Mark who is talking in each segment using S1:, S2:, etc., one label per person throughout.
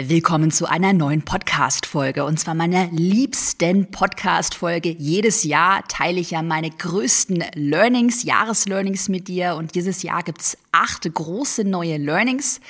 S1: Willkommen zu einer neuen Podcast-Folge und zwar meiner liebsten Podcast-Folge. Jedes Jahr teile ich ja meine größten Learnings, Jahreslearnings mit dir und dieses Jahr gibt's acht große neue Learnings.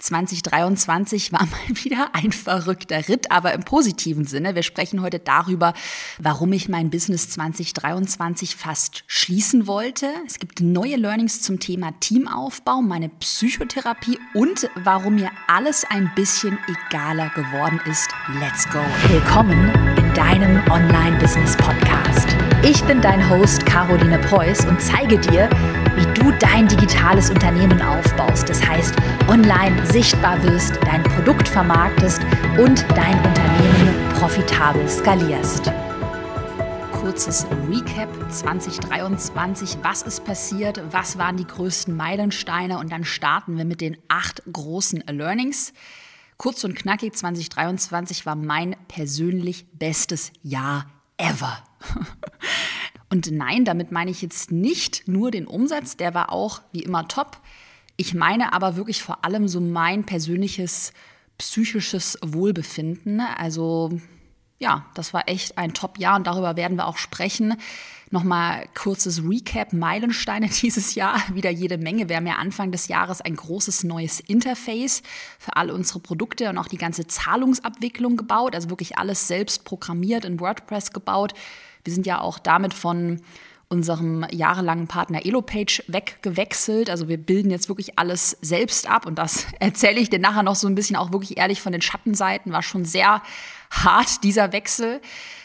S1: 2023 war mal wieder ein verrückter Ritt, aber im positiven Sinne. Wir sprechen heute darüber, warum ich mein Business 2023 fast schließen wollte. Es gibt neue Learnings zum Thema Teamaufbau, meine Psychotherapie und warum mir alles ein bisschen egaler geworden ist. Let's go. Willkommen in deinem Online-Business-Podcast. Ich bin dein Host Caroline Preuß und zeige dir, du dein digitales Unternehmen aufbaust. Das heißt, online sichtbar wirst, dein Produkt vermarktest und dein Unternehmen profitabel skalierst. Kurzes Recap 2023. Was ist passiert? Was waren die größten Meilensteine? Und dann starten wir mit den acht großen Learnings. Kurz und knackig, 2023 war mein persönlich bestes Jahr ever. Und nein, damit meine ich jetzt nicht nur den Umsatz, der war auch wie immer top. Ich meine aber wirklich vor allem so mein persönliches psychisches Wohlbefinden. Also ja, das war echt ein Top-Jahr und darüber werden wir auch sprechen. Nochmal kurzes Recap, Meilensteine dieses Jahr, wieder jede Menge. Wir haben ja Anfang des Jahres ein großes neues Interface für alle unsere Produkte und auch die ganze Zahlungsabwicklung gebaut, also wirklich alles selbst programmiert in WordPress gebaut. Wir sind ja auch damit von unserem jahrelangen Partner Elopage weggewechselt. Also wir bilden jetzt wirklich alles selbst ab und das erzähle ich dir nachher noch so ein bisschen auch wirklich ehrlich von den Schattenseiten. War schon sehr hart dieser Wechsel.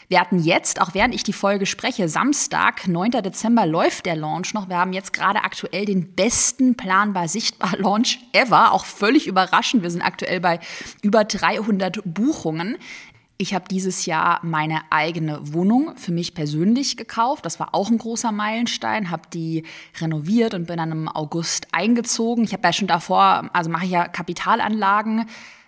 S1: Wir hatten jetzt, auch während ich die Folge spreche, Samstag, 9. Dezember läuft der Launch noch. Wir haben jetzt gerade aktuell den besten planbar sichtbar Launch ever. Auch völlig überraschend. Wir sind aktuell bei über 300 Buchungen. Ich habe dieses Jahr meine eigene Wohnung für mich persönlich gekauft. Das war auch ein großer Meilenstein. Habe die renoviert und bin dann im August eingezogen. Ich habe ja schon davor, also mache ich ja Kapitalanlagen,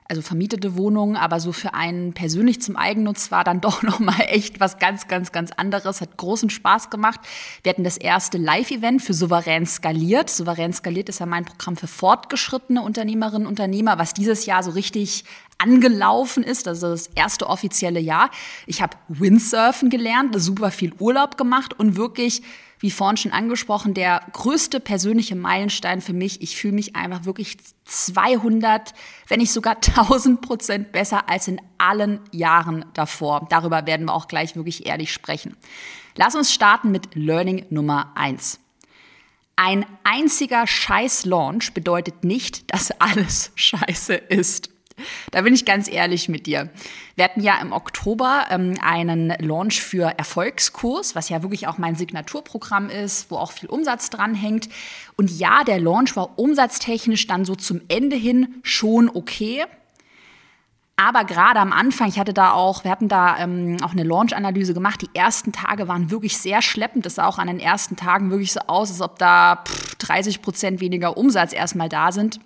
S1: also vermietete Wohnungen, aber so für einen persönlich zum Eigennutz war dann doch noch mal echt was ganz, ganz, ganz anderes. Hat großen Spaß gemacht. Wir hatten das erste Live-Event für Souverän skaliert. Souverän skaliert ist ja mein Programm für fortgeschrittene Unternehmerinnen und Unternehmer, was dieses Jahr so richtig angelaufen ist, also das erste offizielle Jahr. Ich habe Windsurfen gelernt, super viel Urlaub gemacht und wirklich wie vorhin schon angesprochen, der größte persönliche Meilenstein für mich. Ich fühle mich einfach wirklich 200, wenn nicht sogar 1000 Prozent besser als in allen Jahren davor. Darüber werden wir auch gleich wirklich ehrlich sprechen. Lass uns starten mit Learning Nummer eins. Ein einziger Scheiß-Launch bedeutet nicht, dass alles scheiße ist. Da bin ich ganz ehrlich mit dir. Wir hatten ja im Oktober ähm, einen Launch für Erfolgskurs, was ja wirklich auch mein Signaturprogramm ist, wo auch viel Umsatz dranhängt. Und ja, der Launch war umsatztechnisch dann so zum Ende hin schon okay. Aber gerade am Anfang, ich hatte da auch, wir hatten da ähm, auch eine Launch-Analyse gemacht. Die ersten Tage waren wirklich sehr schleppend. Das sah auch an den ersten Tagen wirklich so aus, als ob da pff, 30 Prozent weniger Umsatz erstmal da sind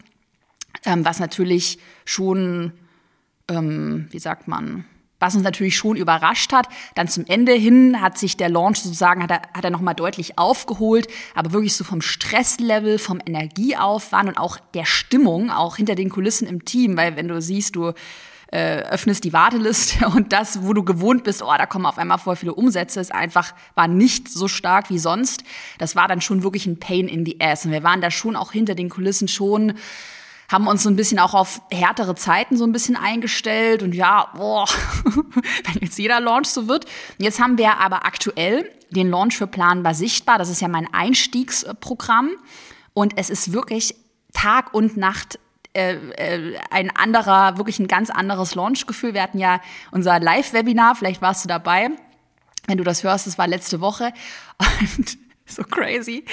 S1: ähm, was natürlich schon, ähm, wie sagt man, was uns natürlich schon überrascht hat. Dann zum Ende hin hat sich der Launch sozusagen, hat er, hat er nochmal deutlich aufgeholt, aber wirklich so vom Stresslevel, vom Energieaufwand und auch der Stimmung, auch hinter den Kulissen im Team, weil wenn du siehst, du äh, öffnest die Warteliste und das, wo du gewohnt bist, oh, da kommen auf einmal voll viele Umsätze, ist einfach, war nicht so stark wie sonst. Das war dann schon wirklich ein Pain in the Ass. Und wir waren da schon auch hinter den Kulissen schon haben uns so ein bisschen auch auf härtere Zeiten so ein bisschen eingestellt und ja, boah, wenn jetzt jeder Launch so wird. Jetzt haben wir aber aktuell den Launch für Planbar Sichtbar. Das ist ja mein Einstiegsprogramm und es ist wirklich Tag und Nacht äh, äh, ein anderer, wirklich ein ganz anderes Launchgefühl. Wir hatten ja unser Live-Webinar, vielleicht warst du dabei. Wenn du das hörst, das war letzte Woche. Und so crazy.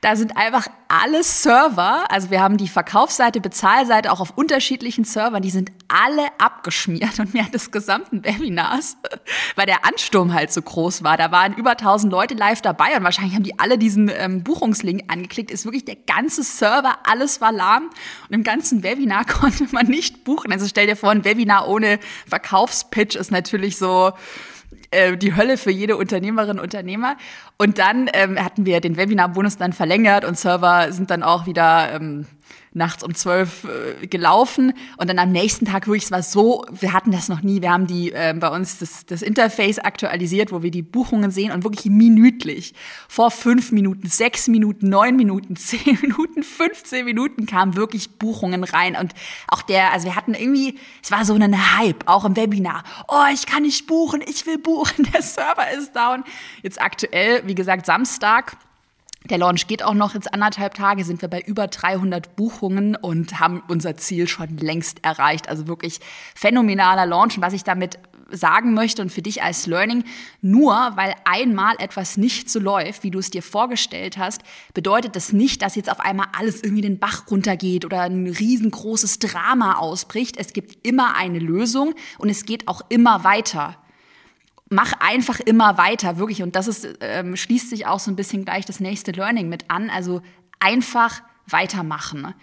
S1: Da sind einfach alle Server, also wir haben die Verkaufsseite, Bezahlseite auch auf unterschiedlichen Servern, die sind alle abgeschmiert und während des gesamten Webinars, weil der Ansturm halt so groß war, da waren über 1000 Leute live dabei und wahrscheinlich haben die alle diesen ähm, Buchungslink angeklickt, ist wirklich der ganze Server, alles war lahm und im ganzen Webinar konnte man nicht buchen. Also stell dir vor, ein Webinar ohne Verkaufspitch ist natürlich so, äh, die Hölle für jede Unternehmerin und Unternehmer. Und dann ähm, hatten wir den Webinar-Bonus dann verlängert und Server sind dann auch wieder ähm, nachts um zwölf äh, gelaufen. Und dann am nächsten Tag wirklich, es war so, wir hatten das noch nie, wir haben die äh, bei uns das, das Interface aktualisiert, wo wir die Buchungen sehen und wirklich minütlich, vor fünf Minuten, sechs Minuten, neun Minuten, zehn Minuten, 15 Minuten kamen wirklich Buchungen rein. Und auch der, also wir hatten irgendwie, es war so ein Hype, auch im Webinar, oh, ich kann nicht buchen, ich will buchen, der Server ist down. Jetzt aktuell, wie gesagt, Samstag, der Launch geht auch noch jetzt anderthalb Tage, sind wir bei über 300 Buchungen und haben unser Ziel schon längst erreicht. Also wirklich phänomenaler Launch. Und was ich damit sagen möchte und für dich als Learning, nur weil einmal etwas nicht so läuft, wie du es dir vorgestellt hast, bedeutet das nicht, dass jetzt auf einmal alles irgendwie den Bach runtergeht oder ein riesengroßes Drama ausbricht. Es gibt immer eine Lösung und es geht auch immer weiter mach einfach immer weiter, wirklich. Und das ist, ähm, schließt sich auch so ein bisschen gleich das nächste Learning mit an. Also einfach weitermachen.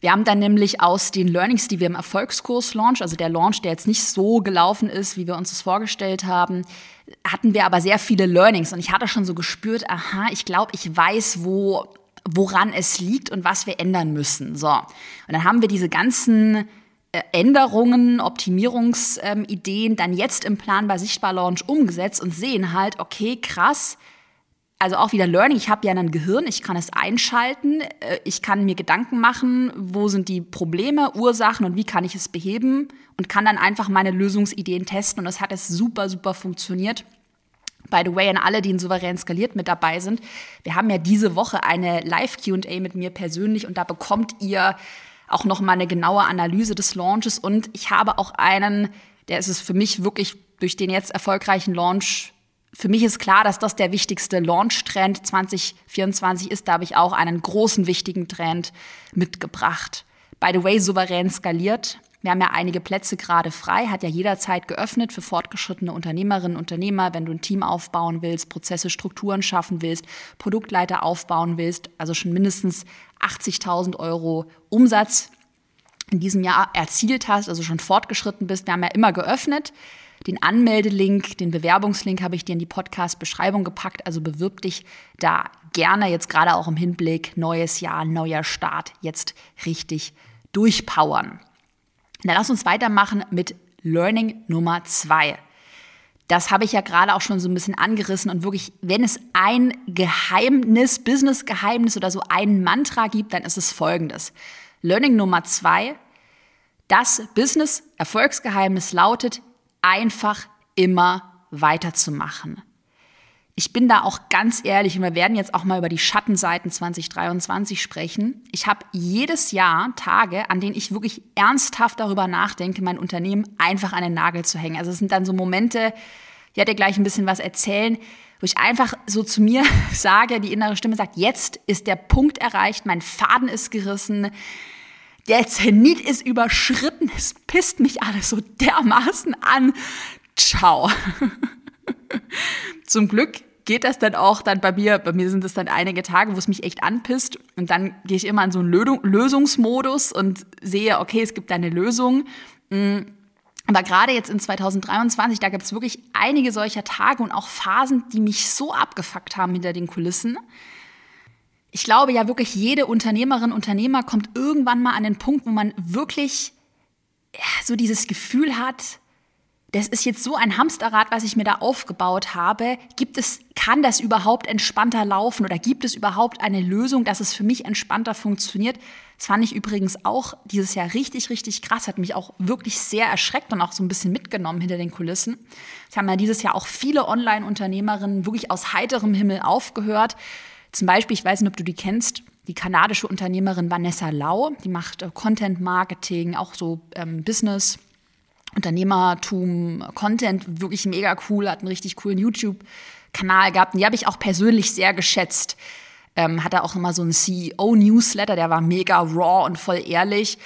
S1: Wir haben dann nämlich aus den Learnings, die wir im Erfolgskurs Launch, also der Launch, der jetzt nicht so gelaufen ist, wie wir uns das vorgestellt haben, hatten wir aber sehr viele Learnings. Und ich hatte schon so gespürt, aha, ich glaube, ich weiß, wo, woran es liegt und was wir ändern müssen. So. Und dann haben wir diese ganzen Änderungen, Optimierungsideen dann jetzt im Plan bei Sichtbar Launch umgesetzt und sehen halt, okay, krass, also auch wieder Learning, ich habe ja ein Gehirn, ich kann es einschalten, äh, ich kann mir Gedanken machen, wo sind die Probleme, Ursachen und wie kann ich es beheben und kann dann einfach meine Lösungsideen testen und das hat es super, super funktioniert. By the way, an alle, die in Souverän skaliert mit dabei sind, wir haben ja diese Woche eine Live-QA mit mir persönlich und da bekommt ihr auch noch mal eine genaue Analyse des Launches und ich habe auch einen, der ist es für mich wirklich durch den jetzt erfolgreichen Launch für mich ist klar, dass das der wichtigste Launch-Trend 2024 ist. Da habe ich auch einen großen, wichtigen Trend mitgebracht. By the way, souverän skaliert. Wir haben ja einige Plätze gerade frei, hat ja jederzeit geöffnet für fortgeschrittene Unternehmerinnen und Unternehmer, wenn du ein Team aufbauen willst, Prozesse, Strukturen schaffen willst, Produktleiter aufbauen willst, also schon mindestens 80.000 Euro Umsatz in diesem Jahr erzielt hast, also schon fortgeschritten bist. Wir haben ja immer geöffnet. Den Anmeldelink, den Bewerbungslink habe ich dir in die Podcast-Beschreibung gepackt. Also bewirb dich da gerne jetzt gerade auch im Hinblick neues Jahr, neuer Start, jetzt richtig durchpowern. Dann lass uns weitermachen mit Learning Nummer zwei. Das habe ich ja gerade auch schon so ein bisschen angerissen und wirklich, wenn es ein Geheimnis, Business-Geheimnis oder so ein Mantra gibt, dann ist es folgendes. Learning Nummer zwei, das Business-Erfolgsgeheimnis lautet, einfach immer weiterzumachen. Ich bin da auch ganz ehrlich, und wir werden jetzt auch mal über die Schattenseiten 2023 sprechen. Ich habe jedes Jahr Tage, an denen ich wirklich ernsthaft darüber nachdenke, mein Unternehmen einfach an den Nagel zu hängen. Also es sind dann so Momente, ich werde dir gleich ein bisschen was erzählen, wo ich einfach so zu mir sage, die innere Stimme sagt, jetzt ist der Punkt erreicht, mein Faden ist gerissen, der Zenit ist überschritten, es pisst mich alles so dermaßen an. Ciao. Zum Glück geht das dann auch dann bei mir, bei mir sind es dann einige Tage, wo es mich echt anpisst und dann gehe ich immer in so einen Lösungsmodus und sehe, okay, es gibt da eine Lösung. Mm, aber gerade jetzt in 2023, da gibt es wirklich einige solcher Tage und auch Phasen, die mich so abgefuckt haben hinter den Kulissen. Ich glaube ja wirklich, jede Unternehmerin, Unternehmer kommt irgendwann mal an den Punkt, wo man wirklich so dieses Gefühl hat, das ist jetzt so ein Hamsterrad, was ich mir da aufgebaut habe. Gibt es, kann das überhaupt entspannter laufen oder gibt es überhaupt eine Lösung, dass es für mich entspannter funktioniert? Das fand ich übrigens auch dieses Jahr richtig, richtig krass, hat mich auch wirklich sehr erschreckt und auch so ein bisschen mitgenommen hinter den Kulissen. Es haben ja dieses Jahr auch viele Online-Unternehmerinnen wirklich aus heiterem Himmel aufgehört. Zum Beispiel, ich weiß nicht, ob du die kennst, die kanadische Unternehmerin Vanessa Lau, die macht äh, Content Marketing, auch so ähm, Business Unternehmertum, Content, wirklich mega cool, hat einen richtig coolen YouTube-Kanal gehabt. Und die habe ich auch persönlich sehr geschätzt. Ähm, hatte auch immer so einen CEO-Newsletter, der war mega raw und voll ehrlich.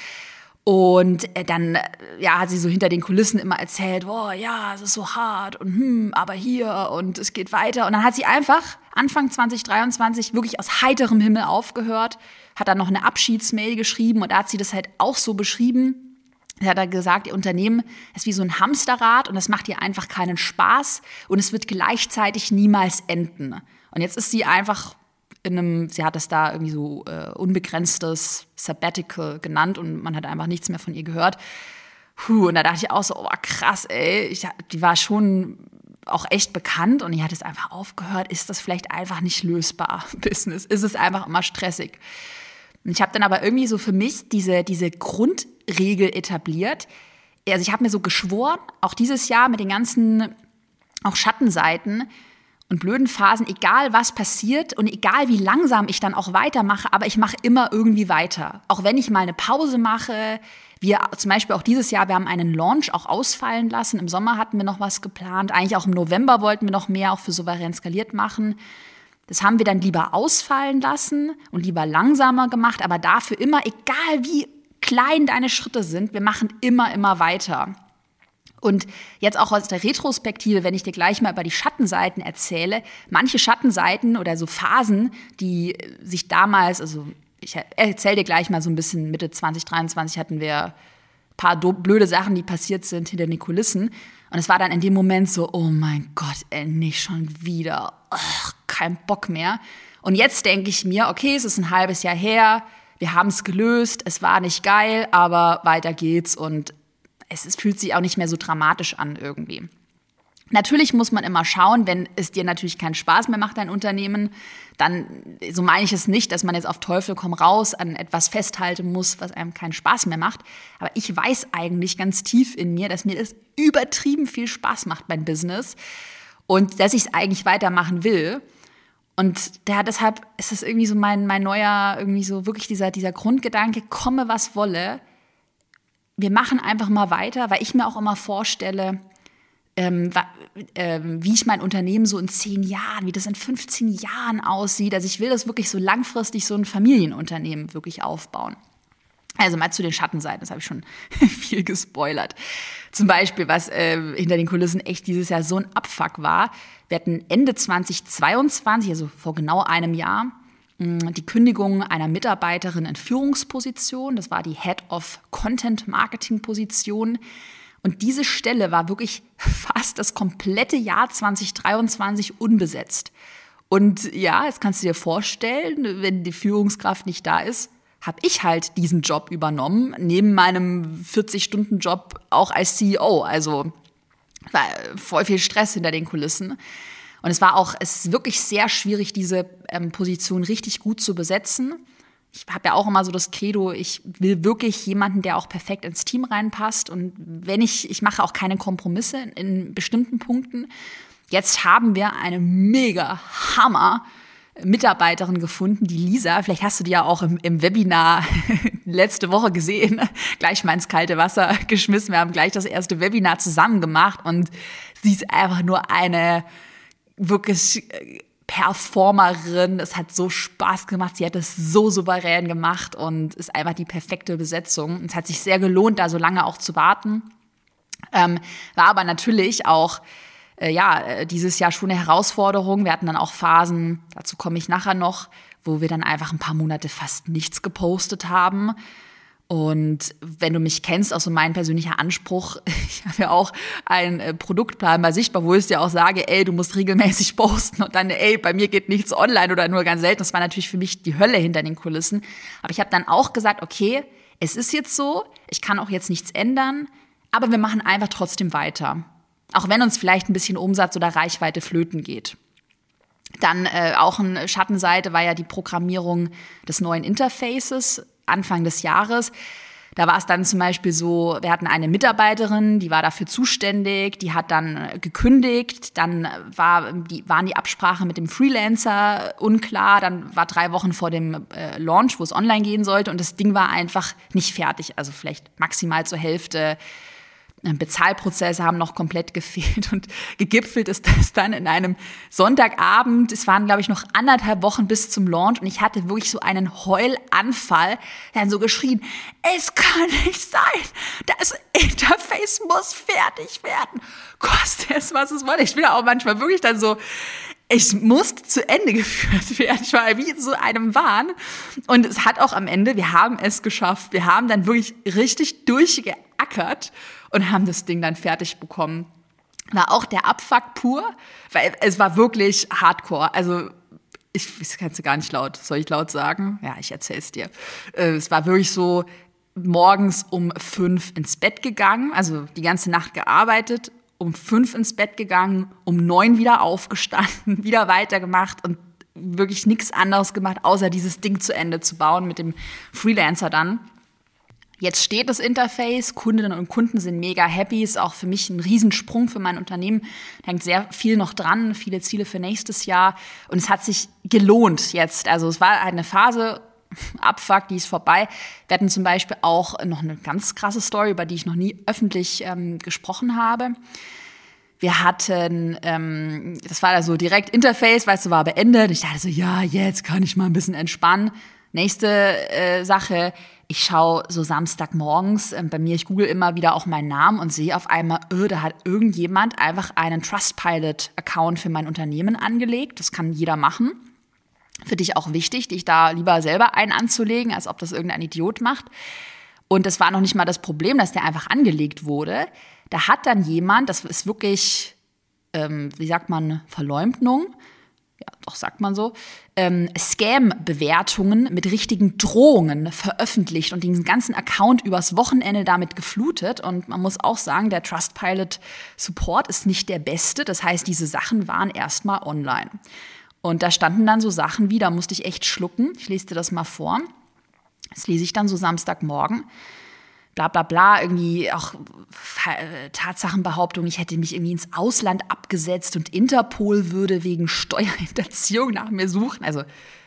S1: Und äh, dann äh, ja, hat sie so hinter den Kulissen immer erzählt, oh ja, es ist so hart und hm, aber hier und es geht weiter. Und dann hat sie einfach Anfang 2023 wirklich aus heiterem Himmel aufgehört, hat dann noch eine Abschiedsmail geschrieben und da hat sie das halt auch so beschrieben, Er hat gesagt, ihr Unternehmen ist wie so ein Hamsterrad und es macht ihr einfach keinen Spaß und es wird gleichzeitig niemals enden. Und jetzt ist sie einfach in einem, sie hat es da irgendwie so äh, unbegrenztes Sabbatical genannt und man hat einfach nichts mehr von ihr gehört. Puh, und da dachte ich auch so, oh krass, ey, ich, die war schon auch echt bekannt und die hat es einfach aufgehört. Ist das vielleicht einfach nicht lösbar, Business? Ist es einfach immer stressig? Und ich habe dann aber irgendwie so für mich diese, diese Grundregel etabliert. Also ich habe mir so geschworen, auch dieses Jahr mit den ganzen auch Schattenseiten, und blöden Phasen, egal was passiert und egal wie langsam ich dann auch weitermache, aber ich mache immer irgendwie weiter. Auch wenn ich mal eine Pause mache, wir zum Beispiel auch dieses Jahr, wir haben einen Launch auch ausfallen lassen. Im Sommer hatten wir noch was geplant. Eigentlich auch im November wollten wir noch mehr auch für souverän skaliert machen. Das haben wir dann lieber ausfallen lassen und lieber langsamer gemacht, aber dafür immer, egal wie klein deine Schritte sind, wir machen immer, immer weiter. Und jetzt auch aus der Retrospektive, wenn ich dir gleich mal über die Schattenseiten erzähle, manche Schattenseiten oder so Phasen, die sich damals, also ich erzähle dir gleich mal so ein bisschen, Mitte 2023 hatten wir ein paar blöde Sachen, die passiert sind hinter den Kulissen. Und es war dann in dem Moment so, oh mein Gott, nicht schon wieder, Ugh, kein Bock mehr. Und jetzt denke ich mir, okay, es ist ein halbes Jahr her, wir haben es gelöst, es war nicht geil, aber weiter geht's und es, es fühlt sich auch nicht mehr so dramatisch an irgendwie. Natürlich muss man immer schauen, wenn es dir natürlich keinen Spaß mehr macht, dein Unternehmen, dann, so meine ich es nicht, dass man jetzt auf Teufel komm raus an etwas festhalten muss, was einem keinen Spaß mehr macht. Aber ich weiß eigentlich ganz tief in mir, dass mir das übertrieben viel Spaß macht, mein Business. Und dass ich es eigentlich weitermachen will. Und der, deshalb ist es irgendwie so mein, mein neuer, irgendwie so wirklich dieser, dieser Grundgedanke, komme was wolle, wir machen einfach mal weiter, weil ich mir auch immer vorstelle, ähm, ähm, wie ich mein Unternehmen so in zehn Jahren, wie das in 15 Jahren aussieht. Also ich will das wirklich so langfristig so ein Familienunternehmen wirklich aufbauen. Also mal zu den Schattenseiten, das habe ich schon viel gespoilert. Zum Beispiel, was äh, hinter den Kulissen echt dieses Jahr so ein Abfuck war. Wir hatten Ende 2022, also vor genau einem Jahr, Mm, die Kündigung einer Mitarbeiterin in Führungsposition. Das war die Head of Content Marketing Position. Und diese Stelle war wirklich fast das komplette Jahr 2023 unbesetzt. Und ja, jetzt kannst du dir vorstellen, wenn die Führungskraft nicht da ist, habe ich halt diesen Job übernommen, neben meinem 40-Stunden-Job auch als CEO. Also war voll viel Stress hinter den Kulissen. Und es war auch, es ist wirklich sehr schwierig, diese ähm, Position richtig gut zu besetzen. Ich habe ja auch immer so das Credo, ich will wirklich jemanden, der auch perfekt ins Team reinpasst. Und wenn ich, ich mache auch keine Kompromisse in, in bestimmten Punkten. Jetzt haben wir eine mega Hammer Mitarbeiterin gefunden, die Lisa. Vielleicht hast du die ja auch im, im Webinar letzte Woche gesehen. gleich mal ins kalte Wasser geschmissen. Wir haben gleich das erste Webinar zusammen gemacht und sie ist einfach nur eine wirklich äh, Performerin. Es hat so Spaß gemacht. Sie hat es so souverän gemacht und ist einfach die perfekte Besetzung. Es hat sich sehr gelohnt, da so lange auch zu warten. Ähm, war aber natürlich auch äh, ja äh, dieses Jahr schon eine Herausforderung. Wir hatten dann auch Phasen, dazu komme ich nachher noch, wo wir dann einfach ein paar Monate fast nichts gepostet haben. Und wenn du mich kennst, auch so mein persönlicher Anspruch, ich habe ja auch einen äh, Produktplan bei Sichtbar, wo ich dir auch sage, ey, du musst regelmäßig posten und dann, ey, bei mir geht nichts online oder nur ganz selten. Das war natürlich für mich die Hölle hinter den Kulissen. Aber ich habe dann auch gesagt, okay, es ist jetzt so, ich kann auch jetzt nichts ändern, aber wir machen einfach trotzdem weiter. Auch wenn uns vielleicht ein bisschen Umsatz oder Reichweite flöten geht. Dann äh, auch eine Schattenseite war ja die Programmierung des neuen Interfaces Anfang des Jahres. Da war es dann zum Beispiel so, wir hatten eine Mitarbeiterin, die war dafür zuständig, die hat dann gekündigt, dann war, die, waren die Absprachen mit dem Freelancer unklar, dann war drei Wochen vor dem äh, Launch, wo es online gehen sollte und das Ding war einfach nicht fertig, also vielleicht maximal zur Hälfte Bezahlprozesse haben noch komplett gefehlt und gegipfelt ist das dann in einem Sonntagabend. Es waren, glaube ich, noch anderthalb Wochen bis zum Launch und ich hatte wirklich so einen Heulanfall. Dann so geschrien, es kann nicht sein, das Interface muss fertig werden. Koste es, was es wolle. Ich bin auch manchmal wirklich dann so, ich musste zu Ende geführt werden. Ich war wie in so einem Wahn. Und es hat auch am Ende, wir haben es geschafft. Wir haben dann wirklich richtig durchgeackert und haben das Ding dann fertig bekommen. War auch der Abfuck pur, weil es war wirklich hardcore. Also ich, kannst du gar nicht laut. Soll ich laut sagen? Ja, ich erzähl's dir. Äh, es war wirklich so morgens um fünf ins Bett gegangen, also die ganze Nacht gearbeitet, um fünf ins Bett gegangen, um neun wieder aufgestanden, wieder weitergemacht und wirklich nichts anderes gemacht, außer dieses Ding zu Ende zu bauen mit dem Freelancer dann. Jetzt steht das Interface, Kundinnen und Kunden sind mega happy, ist auch für mich ein Riesensprung für mein Unternehmen. Hängt sehr viel noch dran, viele Ziele für nächstes Jahr. Und es hat sich gelohnt jetzt. Also es war eine Phase, Abfuck, die ist vorbei. Wir hatten zum Beispiel auch noch eine ganz krasse Story, über die ich noch nie öffentlich ähm, gesprochen habe. Wir hatten, ähm, das war da so direkt Interface, weißt du, war beendet. Ich dachte so, ja, jetzt kann ich mal ein bisschen entspannen. Nächste äh, Sache, ich schaue so Samstagmorgens äh, bei mir, ich google immer wieder auch meinen Namen und sehe auf einmal, öh, da hat irgendjemand einfach einen Trustpilot-Account für mein Unternehmen angelegt. Das kann jeder machen. Für dich auch wichtig, dich da lieber selber einen anzulegen, als ob das irgendein Idiot macht. Und das war noch nicht mal das Problem, dass der einfach angelegt wurde. Da hat dann jemand, das ist wirklich, ähm, wie sagt man, Verleumdung, ja, doch sagt man so, ähm, Scam-Bewertungen mit richtigen Drohungen veröffentlicht und diesen ganzen Account übers Wochenende damit geflutet. Und man muss auch sagen, der Trustpilot-Support ist nicht der beste. Das heißt, diese Sachen waren erstmal online. Und da standen dann so Sachen wie, da musste ich echt schlucken. Ich lese dir das mal vor. Das lese ich dann so Samstagmorgen bla bla bla, irgendwie auch Tatsachenbehauptung, ich hätte mich irgendwie ins Ausland abgesetzt und Interpol würde wegen Steuerhinterziehung nach mir suchen. Also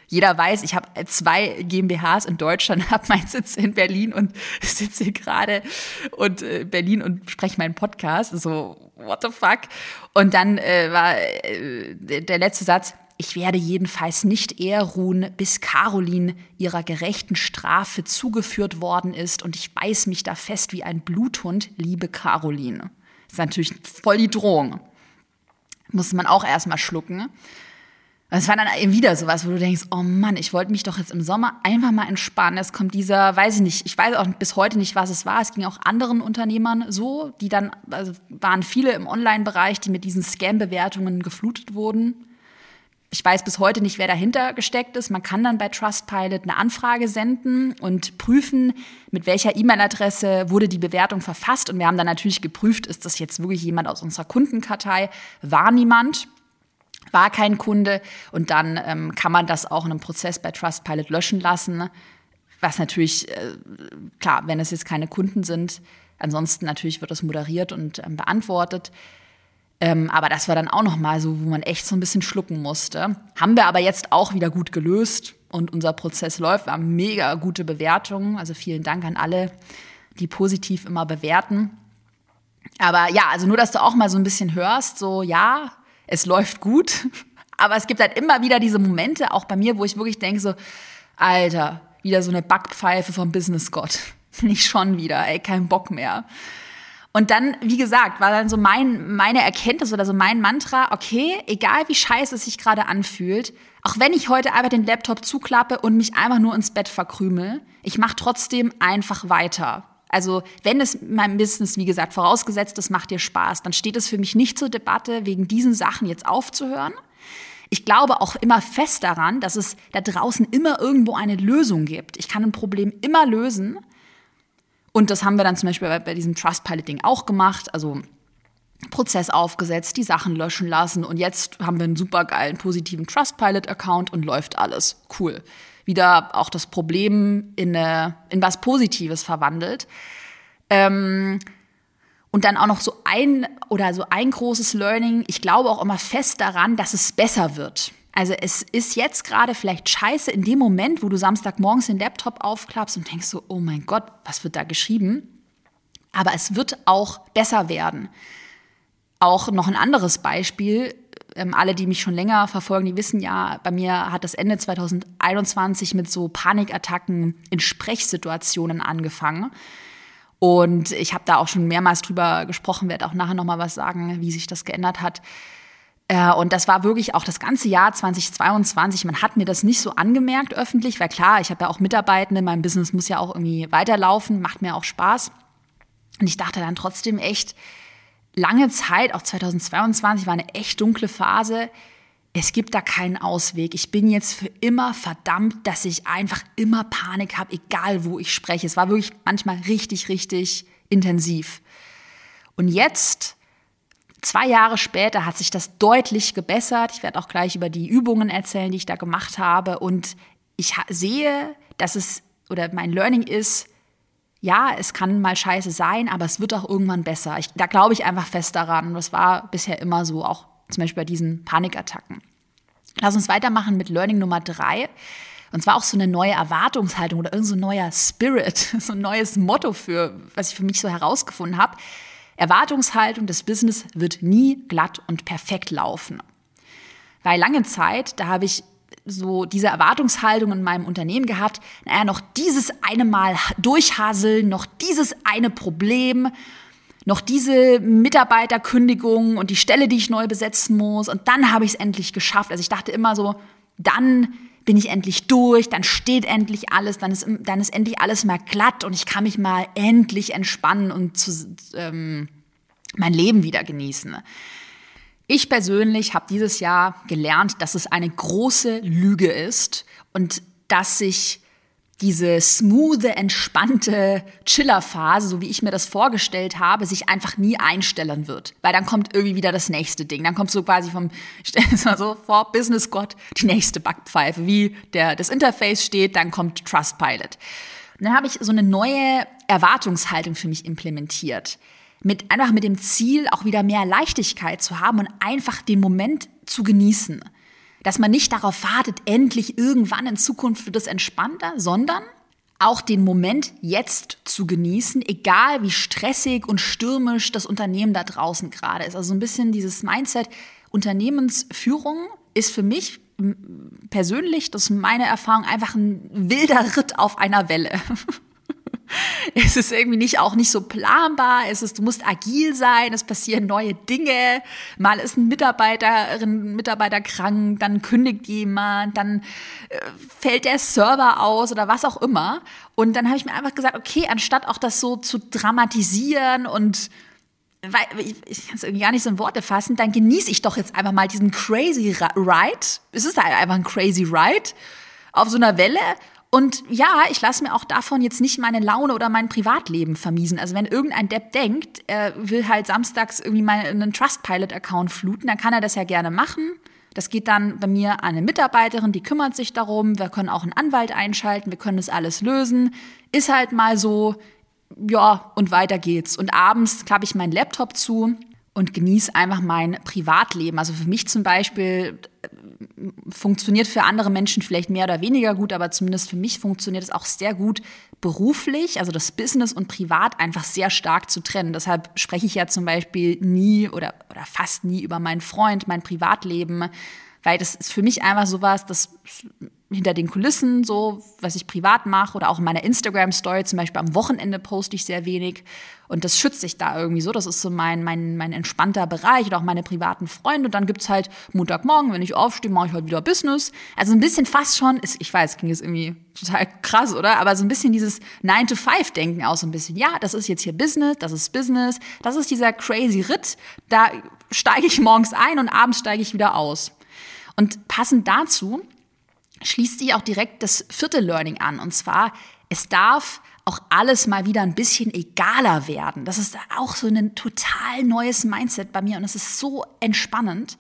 S1: jeder weiß, ich habe zwei GmbHs in Deutschland, habe meinen Sitz in Berlin und sitze hier gerade und äh, Berlin und spreche meinen Podcast. So, what the fuck? Und dann äh, war äh, der letzte Satz, ich werde jedenfalls nicht eher ruhen, bis Caroline ihrer gerechten Strafe zugeführt worden ist und ich beiß mich da fest wie ein Bluthund, liebe Caroline. Das ist natürlich voll die Drohung. Muss man auch erstmal schlucken. Es war dann wieder sowas, wo du denkst, oh Mann, ich wollte mich doch jetzt im Sommer einfach mal entspannen. Es kommt dieser, weiß ich nicht, ich weiß auch bis heute nicht, was es war. Es ging auch anderen Unternehmern so, die dann, also waren viele im Online-Bereich, die mit diesen Scam-Bewertungen geflutet wurden. Ich weiß bis heute nicht, wer dahinter gesteckt ist. Man kann dann bei Trustpilot eine Anfrage senden und prüfen, mit welcher E-Mail-Adresse wurde die Bewertung verfasst. Und wir haben dann natürlich geprüft, ist das jetzt wirklich jemand aus unserer Kundenkartei? War niemand war kein Kunde und dann ähm, kann man das auch in einem Prozess bei Trustpilot löschen lassen. Was natürlich, äh, klar, wenn es jetzt keine Kunden sind, ansonsten natürlich wird das moderiert und ähm, beantwortet. Ähm, aber das war dann auch noch mal so, wo man echt so ein bisschen schlucken musste. Haben wir aber jetzt auch wieder gut gelöst und unser Prozess läuft. Wir haben mega gute Bewertungen. Also vielen Dank an alle, die positiv immer bewerten. Aber ja, also nur, dass du auch mal so ein bisschen hörst, so ja, es läuft gut. Aber es gibt halt immer wieder diese Momente, auch bei mir, wo ich wirklich denke, so, Alter, wieder so eine Backpfeife vom Business Gott. Nicht schon wieder, ey, kein Bock mehr. Und dann, wie gesagt, war dann so mein, meine Erkenntnis oder so mein Mantra, okay, egal wie scheiße es sich gerade anfühlt, auch wenn ich heute einfach den Laptop zuklappe und mich einfach nur ins Bett verkrümel, ich mache trotzdem einfach weiter. Also wenn es meinem Business, wie gesagt, vorausgesetzt, es macht dir Spaß, dann steht es für mich nicht zur Debatte, wegen diesen Sachen jetzt aufzuhören. Ich glaube auch immer fest daran, dass es da draußen immer irgendwo eine Lösung gibt. Ich kann ein Problem immer lösen. Und das haben wir dann zum Beispiel bei, bei diesem Trustpilot-Ding auch gemacht. Also Prozess aufgesetzt, die Sachen löschen lassen und jetzt haben wir einen super geilen positiven Trustpilot-Account und läuft alles. Cool. Wieder auch das Problem in, eine, in was Positives verwandelt. Ähm, und dann auch noch so ein oder so ein großes Learning. Ich glaube auch immer fest daran, dass es besser wird. Also es ist jetzt gerade vielleicht scheiße in dem Moment, wo du Samstagmorgens den Laptop aufklappst und denkst so, oh mein Gott, was wird da geschrieben? Aber es wird auch besser werden. Auch noch ein anderes Beispiel. Ähm, alle, die mich schon länger verfolgen, die wissen ja, bei mir hat das Ende 2021 mit so Panikattacken in Sprechsituationen angefangen. Und ich habe da auch schon mehrmals drüber gesprochen, werde auch nachher noch mal was sagen, wie sich das geändert hat. Äh, und das war wirklich auch das ganze Jahr 2022. Man hat mir das nicht so angemerkt öffentlich, weil klar, ich habe ja auch Mitarbeitende, mein Business muss ja auch irgendwie weiterlaufen, macht mir auch Spaß. Und ich dachte dann trotzdem echt, lange Zeit, auch 2022 war eine echt dunkle Phase. Es gibt da keinen Ausweg. Ich bin jetzt für immer verdammt, dass ich einfach immer Panik habe, egal wo ich spreche. Es war wirklich manchmal richtig, richtig intensiv. Und jetzt Zwei Jahre später hat sich das deutlich gebessert. Ich werde auch gleich über die Übungen erzählen, die ich da gemacht habe. Und ich sehe, dass es, oder mein Learning ist, ja, es kann mal scheiße sein, aber es wird auch irgendwann besser. Ich, da glaube ich einfach fest daran. Und das war bisher immer so, auch zum Beispiel bei diesen Panikattacken. Lass uns weitermachen mit Learning Nummer drei. Und zwar auch so eine neue Erwartungshaltung oder irgend so neuer Spirit, so ein neues Motto für, was ich für mich so herausgefunden habe. Erwartungshaltung des Business wird nie glatt und perfekt laufen. Weil lange Zeit, da habe ich so diese Erwartungshaltung in meinem Unternehmen gehabt, naja, noch dieses eine Mal durchhaseln, noch dieses eine Problem, noch diese Mitarbeiterkündigung und die Stelle, die ich neu besetzen muss und dann habe ich es endlich geschafft. Also ich dachte immer so, dann bin ich endlich durch, dann steht endlich alles, dann ist, dann ist endlich alles mal glatt und ich kann mich mal endlich entspannen und zu, ähm, mein Leben wieder genießen. Ich persönlich habe dieses Jahr gelernt, dass es eine große Lüge ist und dass sich diese smooth, entspannte Chillerphase, so wie ich mir das vorgestellt habe, sich einfach nie einstellen wird. Weil dann kommt irgendwie wieder das nächste Ding. Dann kommt so quasi vom, stell es mal so vor, Business Gott, die nächste Backpfeife. Wie der, das Interface steht, dann kommt Trustpilot. Und dann habe ich so eine neue Erwartungshaltung für mich implementiert. Mit, einfach mit dem Ziel, auch wieder mehr Leichtigkeit zu haben und einfach den Moment zu genießen. Dass man nicht darauf wartet, endlich irgendwann in Zukunft wird es entspannter, sondern auch den Moment jetzt zu genießen, egal wie stressig und stürmisch das Unternehmen da draußen gerade ist. Also so ein bisschen dieses Mindset, Unternehmensführung ist für mich persönlich, das ist meine Erfahrung, einfach ein wilder Ritt auf einer Welle. es ist irgendwie nicht auch nicht so planbar. Es ist, du musst agil sein. Es passieren neue Dinge. Mal ist ein Mitarbeiterin, Mitarbeiter krank, dann kündigt jemand, dann äh, fällt der Server aus oder was auch immer. Und dann habe ich mir einfach gesagt, okay, anstatt auch das so zu dramatisieren und weil ich, ich kann es irgendwie gar nicht so in Worte fassen, dann genieße ich doch jetzt einfach mal diesen crazy Ride. Es ist halt einfach ein crazy Ride auf so einer Welle und ja, ich lasse mir auch davon jetzt nicht meine Laune oder mein Privatleben vermiesen. Also wenn irgendein Depp denkt, er will halt samstags irgendwie mal einen Trustpilot-Account fluten, dann kann er das ja gerne machen. Das geht dann bei mir an eine Mitarbeiterin, die kümmert sich darum. Wir können auch einen Anwalt einschalten, wir können das alles lösen. Ist halt mal so, ja, und weiter geht's. Und abends klappe ich meinen Laptop zu und genieße einfach mein Privatleben. Also für mich zum Beispiel funktioniert für andere Menschen vielleicht mehr oder weniger gut, aber zumindest für mich funktioniert es auch sehr gut beruflich, also das Business und Privat einfach sehr stark zu trennen. Deshalb spreche ich ja zum Beispiel nie oder, oder fast nie über meinen Freund, mein Privatleben, weil das ist für mich einfach sowas, das hinter den Kulissen, so was ich privat mache oder auch in meiner Instagram-Story, zum Beispiel am Wochenende poste ich sehr wenig und das schützt sich da irgendwie so. Das ist so mein, mein, mein entspannter Bereich oder auch meine privaten Freunde. Und dann gibt's halt Montagmorgen, wenn ich aufstehe, mache ich halt wieder Business. Also ein bisschen fast schon, ich weiß, klingt jetzt irgendwie total krass, oder? Aber so ein bisschen dieses 9-to-5-Denken auch so ein bisschen. Ja, das ist jetzt hier Business, das ist Business, das ist dieser crazy Ritt. Da steige ich morgens ein und abends steige ich wieder aus. Und passend dazu schließt sich auch direkt das vierte Learning an. Und zwar, es darf auch alles mal wieder ein bisschen egaler werden. Das ist auch so ein total neues Mindset bei mir und es ist so entspannend.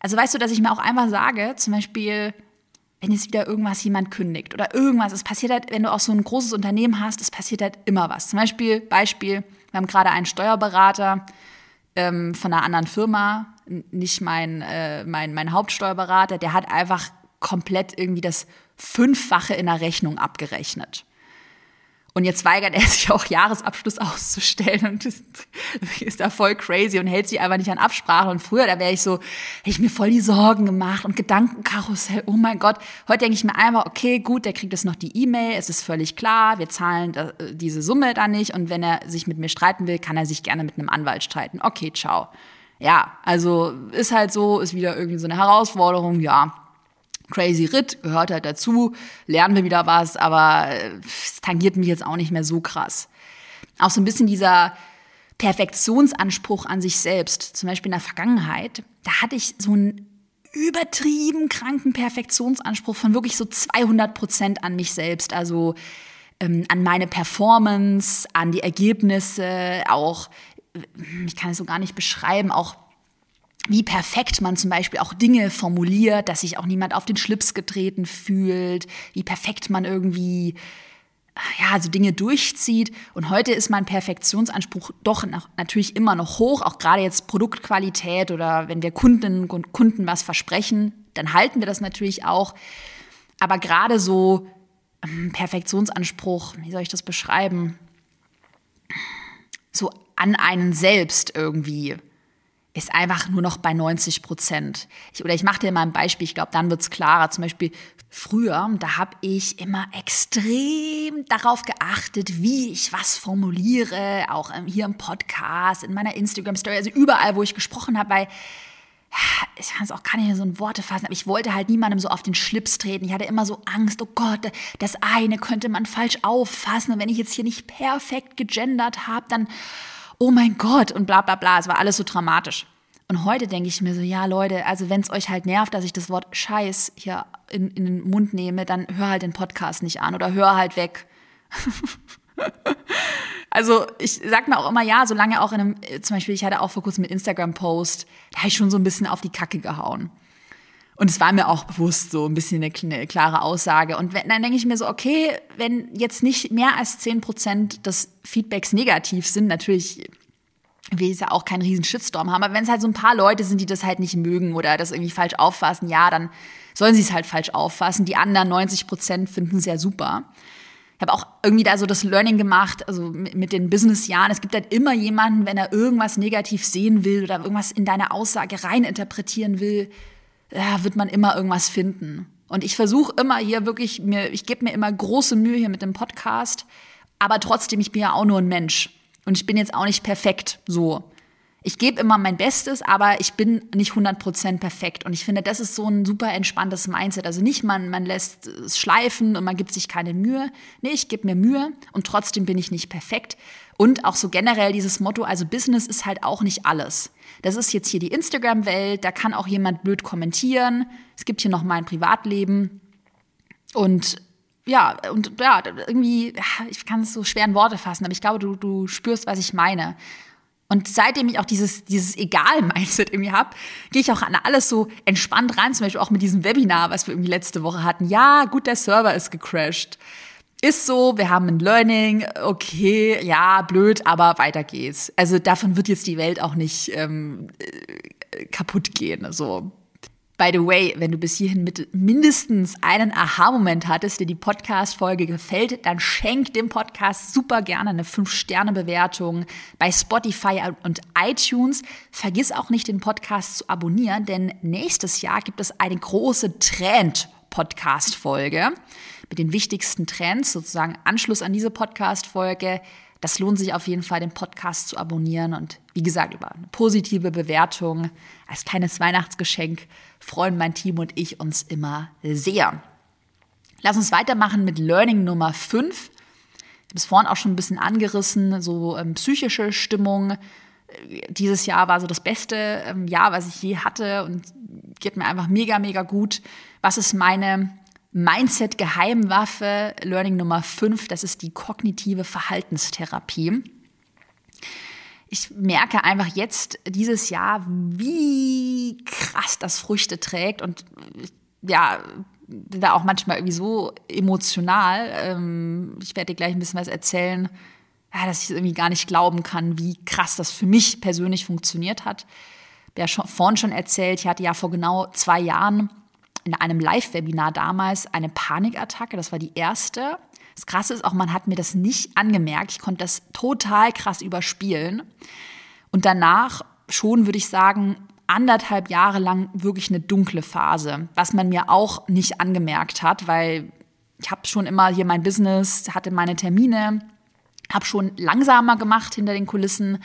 S1: Also weißt du, dass ich mir auch einfach sage, zum Beispiel, wenn jetzt wieder irgendwas jemand kündigt oder irgendwas, es passiert halt, wenn du auch so ein großes Unternehmen hast, es passiert halt immer was. Zum Beispiel, Beispiel, wir haben gerade einen Steuerberater ähm, von einer anderen Firma, nicht mein, äh, mein, mein Hauptsteuerberater, der hat einfach komplett irgendwie das Fünffache in der Rechnung abgerechnet. Und jetzt weigert er sich auch Jahresabschluss auszustellen und ist, ist da voll crazy und hält sich einfach nicht an Absprache. Und früher, da wäre ich so, hätte ich mir voll die Sorgen gemacht und Gedankenkarussell, oh mein Gott. Heute denke ich mir einfach, okay, gut, der kriegt jetzt noch die E-Mail, es ist völlig klar, wir zahlen diese Summe da nicht und wenn er sich mit mir streiten will, kann er sich gerne mit einem Anwalt streiten. Okay, ciao. ja, also ist halt so, ist wieder irgendwie so eine Herausforderung, ja. Crazy Ritt gehört halt dazu, lernen wir wieder was, aber äh, es tangiert mich jetzt auch nicht mehr so krass. Auch so ein bisschen dieser Perfektionsanspruch an sich selbst. Zum Beispiel in der Vergangenheit, da hatte ich so einen übertrieben kranken Perfektionsanspruch von wirklich so 200 Prozent an mich selbst. Also ähm, an meine Performance, an die Ergebnisse, auch, ich kann es so gar nicht beschreiben, auch wie perfekt man zum Beispiel auch Dinge formuliert, dass sich auch niemand auf den Schlips getreten fühlt, wie perfekt man irgendwie ja, so Dinge durchzieht. Und heute ist mein Perfektionsanspruch doch noch, natürlich immer noch hoch, auch gerade jetzt Produktqualität oder wenn wir Kundinnen und Kunden was versprechen, dann halten wir das natürlich auch. Aber gerade so ähm, Perfektionsanspruch, wie soll ich das beschreiben? So an einen selbst irgendwie ist einfach nur noch bei 90 Prozent. Ich, oder ich mache dir mal ein Beispiel, ich glaube, dann wird's klarer. Zum Beispiel früher, da habe ich immer extrem darauf geachtet, wie ich was formuliere, auch hier im Podcast, in meiner Instagram-Story, also überall, wo ich gesprochen habe, weil ich kann es auch gar nicht mehr so in Worte fassen, aber ich wollte halt niemandem so auf den Schlips treten. Ich hatte immer so Angst, oh Gott, das eine könnte man falsch auffassen. Und wenn ich jetzt hier nicht perfekt gegendert habe, dann oh mein Gott und bla bla bla. Es war alles so dramatisch. Und heute denke ich mir so, ja Leute, also wenn es euch halt nervt, dass ich das Wort Scheiß hier in, in den Mund nehme, dann hör halt den Podcast nicht an oder hör halt weg. also ich sag mir auch immer ja, solange auch in einem, zum Beispiel, ich hatte auch vor kurzem mit Instagram-Post, da habe ich schon so ein bisschen auf die Kacke gehauen. Und es war mir auch bewusst so ein bisschen eine, eine klare Aussage. Und wenn, dann denke ich mir so, okay, wenn jetzt nicht mehr als zehn Prozent des Feedbacks negativ sind, natürlich will ich ja auch keinen riesen Shitstorm haben, aber wenn es halt so ein paar Leute sind, die das halt nicht mögen oder das irgendwie falsch auffassen, ja, dann sollen sie es halt falsch auffassen. Die anderen 90 Prozent finden es ja super. Ich habe auch irgendwie da so das Learning gemacht, also mit den Business-Jahren. Es gibt halt immer jemanden, wenn er irgendwas negativ sehen will oder irgendwas in deine Aussage reininterpretieren will, ja, wird man immer irgendwas finden. Und ich versuche immer hier wirklich, mir, ich gebe mir immer große Mühe hier mit dem Podcast, aber trotzdem, ich bin ja auch nur ein Mensch. Und ich bin jetzt auch nicht perfekt so. Ich gebe immer mein Bestes, aber ich bin nicht 100% perfekt. Und ich finde, das ist so ein super entspanntes Mindset. Also nicht, man, man lässt es schleifen und man gibt sich keine Mühe. Nee, ich gebe mir Mühe und trotzdem bin ich nicht perfekt. Und auch so generell dieses Motto, also Business ist halt auch nicht alles. Das ist jetzt hier die Instagram-Welt, da kann auch jemand blöd kommentieren. Es gibt hier noch mein Privatleben. Und ja, und ja, irgendwie, ich kann es so schwer in Worte fassen, aber ich glaube, du, du spürst, was ich meine. Und seitdem ich auch dieses, dieses Egal-Mindset irgendwie habe, gehe ich auch an alles so entspannt rein, zum Beispiel auch mit diesem Webinar, was wir irgendwie letzte Woche hatten. Ja, gut, der Server ist gecrashed ist so, wir haben ein Learning, okay, ja, blöd, aber weiter geht's. Also davon wird jetzt die Welt auch nicht ähm, äh, kaputt gehen. So. By the way, wenn du bis hierhin mit mindestens einen Aha-Moment hattest, dir die Podcast-Folge gefällt, dann schenk dem Podcast super gerne eine 5-Sterne-Bewertung bei Spotify und iTunes. Vergiss auch nicht, den Podcast zu abonnieren, denn nächstes Jahr gibt es eine große Trend-Podcast-Folge mit den wichtigsten Trends, sozusagen Anschluss an diese Podcast-Folge. Das lohnt sich auf jeden Fall, den Podcast zu abonnieren. Und wie gesagt, über eine positive Bewertung als kleines Weihnachtsgeschenk freuen mein Team und ich uns immer sehr. Lass uns weitermachen mit Learning Nummer 5. Ich habe es vorhin auch schon ein bisschen angerissen, so ähm, psychische Stimmung. Dieses Jahr war so das beste ähm, Jahr, was ich je hatte und geht mir einfach mega, mega gut. Was ist meine Mindset-Geheimwaffe, Learning Nummer 5, das ist die kognitive Verhaltenstherapie. Ich merke einfach jetzt dieses Jahr, wie krass das Früchte trägt und ja, da auch manchmal irgendwie so emotional. Ähm, ich werde dir gleich ein bisschen was erzählen, dass ich irgendwie gar nicht glauben kann, wie krass das für mich persönlich funktioniert hat. Ich habe ja vorhin schon erzählt, ich hatte ja vor genau zwei Jahren in einem Live-Webinar damals eine Panikattacke. Das war die erste. Das Krasse ist auch, man hat mir das nicht angemerkt. Ich konnte das total krass überspielen. Und danach schon, würde ich sagen, anderthalb Jahre lang wirklich eine dunkle Phase, was man mir auch nicht angemerkt hat, weil ich habe schon immer hier mein Business, hatte meine Termine, habe schon langsamer gemacht hinter den Kulissen,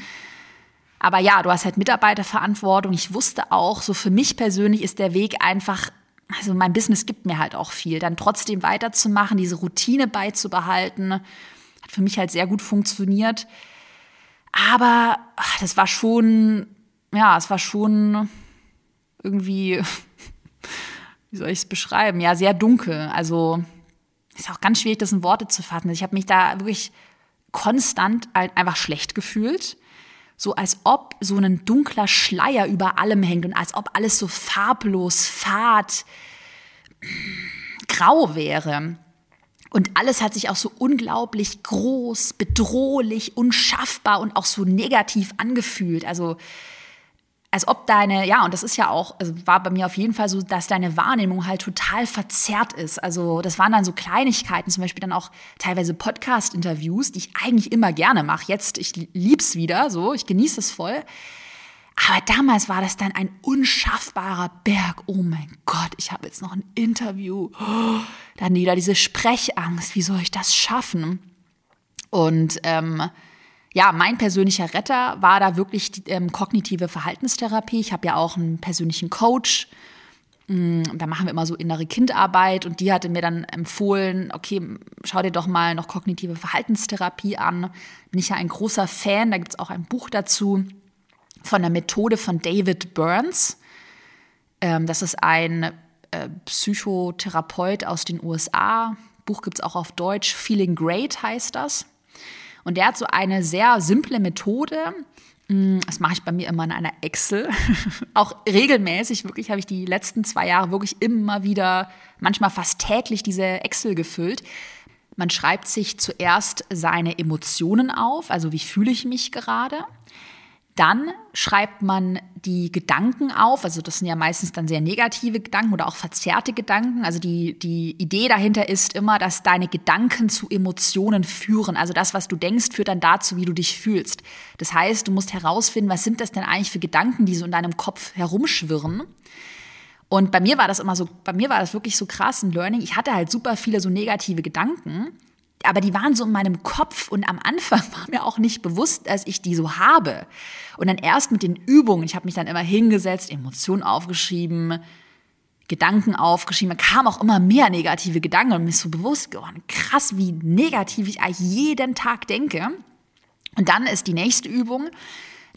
S1: Aber ja, du hast halt Mitarbeiterverantwortung. Ich wusste auch, so für mich persönlich ist der Weg einfach, also mein Business gibt mir halt auch viel. Dann trotzdem weiterzumachen, diese Routine beizubehalten, hat für mich halt sehr gut funktioniert. Aber ach, das war schon, ja, es war schon irgendwie, wie soll ich es beschreiben? Ja, sehr dunkel. Also ist auch ganz schwierig, das in Worte zu fassen. Ich habe mich da wirklich konstant einfach schlecht gefühlt. So als ob so ein dunkler Schleier über allem hängt und als ob alles so farblos, fad, grau wäre. Und alles hat sich auch so unglaublich groß, bedrohlich, unschaffbar und auch so negativ angefühlt. Also als ob deine, ja, und das ist ja auch, also war bei mir auf jeden Fall so, dass deine Wahrnehmung halt total verzerrt ist. Also das waren dann so Kleinigkeiten, zum Beispiel dann auch teilweise Podcast-Interviews, die ich eigentlich immer gerne mache. Jetzt, ich lieb's wieder, so, ich genieße es voll. Aber damals war das dann ein unschaffbarer Berg. Oh mein Gott, ich habe jetzt noch ein Interview. Oh, dann wieder diese Sprechangst. Wie soll ich das schaffen? Und ähm, ja, mein persönlicher Retter war da wirklich die, ähm, kognitive Verhaltenstherapie. Ich habe ja auch einen persönlichen Coach. Mm, da machen wir immer so innere Kindarbeit und die hatte mir dann empfohlen, okay, schau dir doch mal noch kognitive Verhaltenstherapie an. Bin ich ja ein großer Fan, da gibt es auch ein Buch dazu von der Methode von David Burns. Ähm, das ist ein äh, Psychotherapeut aus den USA. Buch gibt es auch auf Deutsch. Feeling Great heißt das. Und der hat so eine sehr simple Methode. Mm, das mache ich bei mir immer in einer Excel. Auch regelmäßig, wirklich habe ich die letzten zwei Jahre wirklich immer wieder, manchmal fast täglich diese Excel gefüllt. Man schreibt sich zuerst seine Emotionen auf, also wie fühle ich mich gerade. Dann schreibt man die Gedanken auf, also das sind ja meistens dann sehr negative Gedanken oder auch verzerrte Gedanken. Also die, die Idee dahinter ist immer, dass deine Gedanken zu Emotionen führen. Also das, was du denkst, führt dann dazu, wie du dich fühlst. Das heißt, du musst herausfinden, was sind das denn eigentlich für Gedanken, die so in deinem Kopf herumschwirren. Und bei mir war das immer so, bei mir war das wirklich so krass ein Learning. Ich hatte halt super viele so negative Gedanken aber die waren so in meinem Kopf und am Anfang war mir auch nicht bewusst, dass ich die so habe. Und dann erst mit den Übungen, ich habe mich dann immer hingesetzt, Emotionen aufgeschrieben, Gedanken aufgeschrieben, da kamen auch immer mehr negative Gedanken und mir ist so bewusst geworden, krass, wie negativ ich eigentlich jeden Tag denke. Und dann ist die nächste Übung,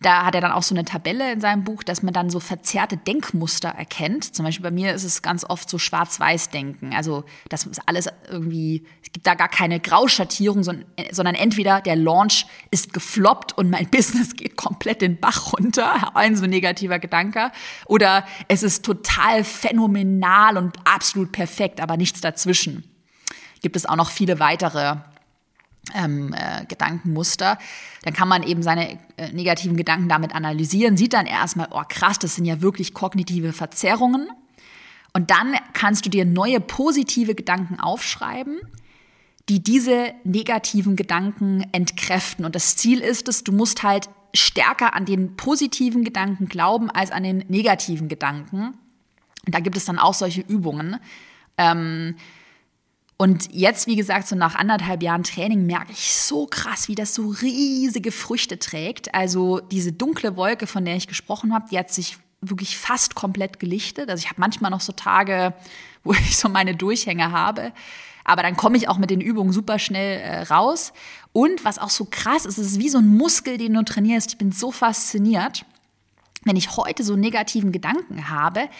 S1: da hat er dann auch so eine Tabelle in seinem Buch, dass man dann so verzerrte Denkmuster erkennt. Zum Beispiel bei mir ist es ganz oft so Schwarz-Weiß-Denken. Also das ist alles irgendwie, es gibt da gar keine Grauschattierung, sondern entweder der Launch ist gefloppt und mein Business geht komplett den Bach runter, ein so negativer Gedanke, oder es ist total phänomenal und absolut perfekt, aber nichts dazwischen. Gibt es auch noch viele weitere ähm, äh, Gedankenmuster, dann kann man eben seine äh, negativen Gedanken damit analysieren, sieht dann erstmal, oh krass, das sind ja wirklich kognitive Verzerrungen. Und dann kannst du dir neue positive Gedanken aufschreiben, die diese negativen Gedanken entkräften. Und das Ziel ist es, du musst halt stärker an den positiven Gedanken glauben als an den negativen Gedanken. Und da gibt es dann auch solche Übungen. Ähm, und jetzt, wie gesagt, so nach anderthalb Jahren Training merke ich so krass, wie das so riesige Früchte trägt. Also diese dunkle Wolke, von der ich gesprochen habe, die hat sich wirklich fast komplett gelichtet. Also ich habe manchmal noch so Tage, wo ich so meine Durchhänge habe. Aber dann komme ich auch mit den Übungen super schnell äh, raus. Und was auch so krass ist, es ist wie so ein Muskel, den du trainierst. Ich bin so fasziniert. Wenn ich heute so negativen Gedanken habe,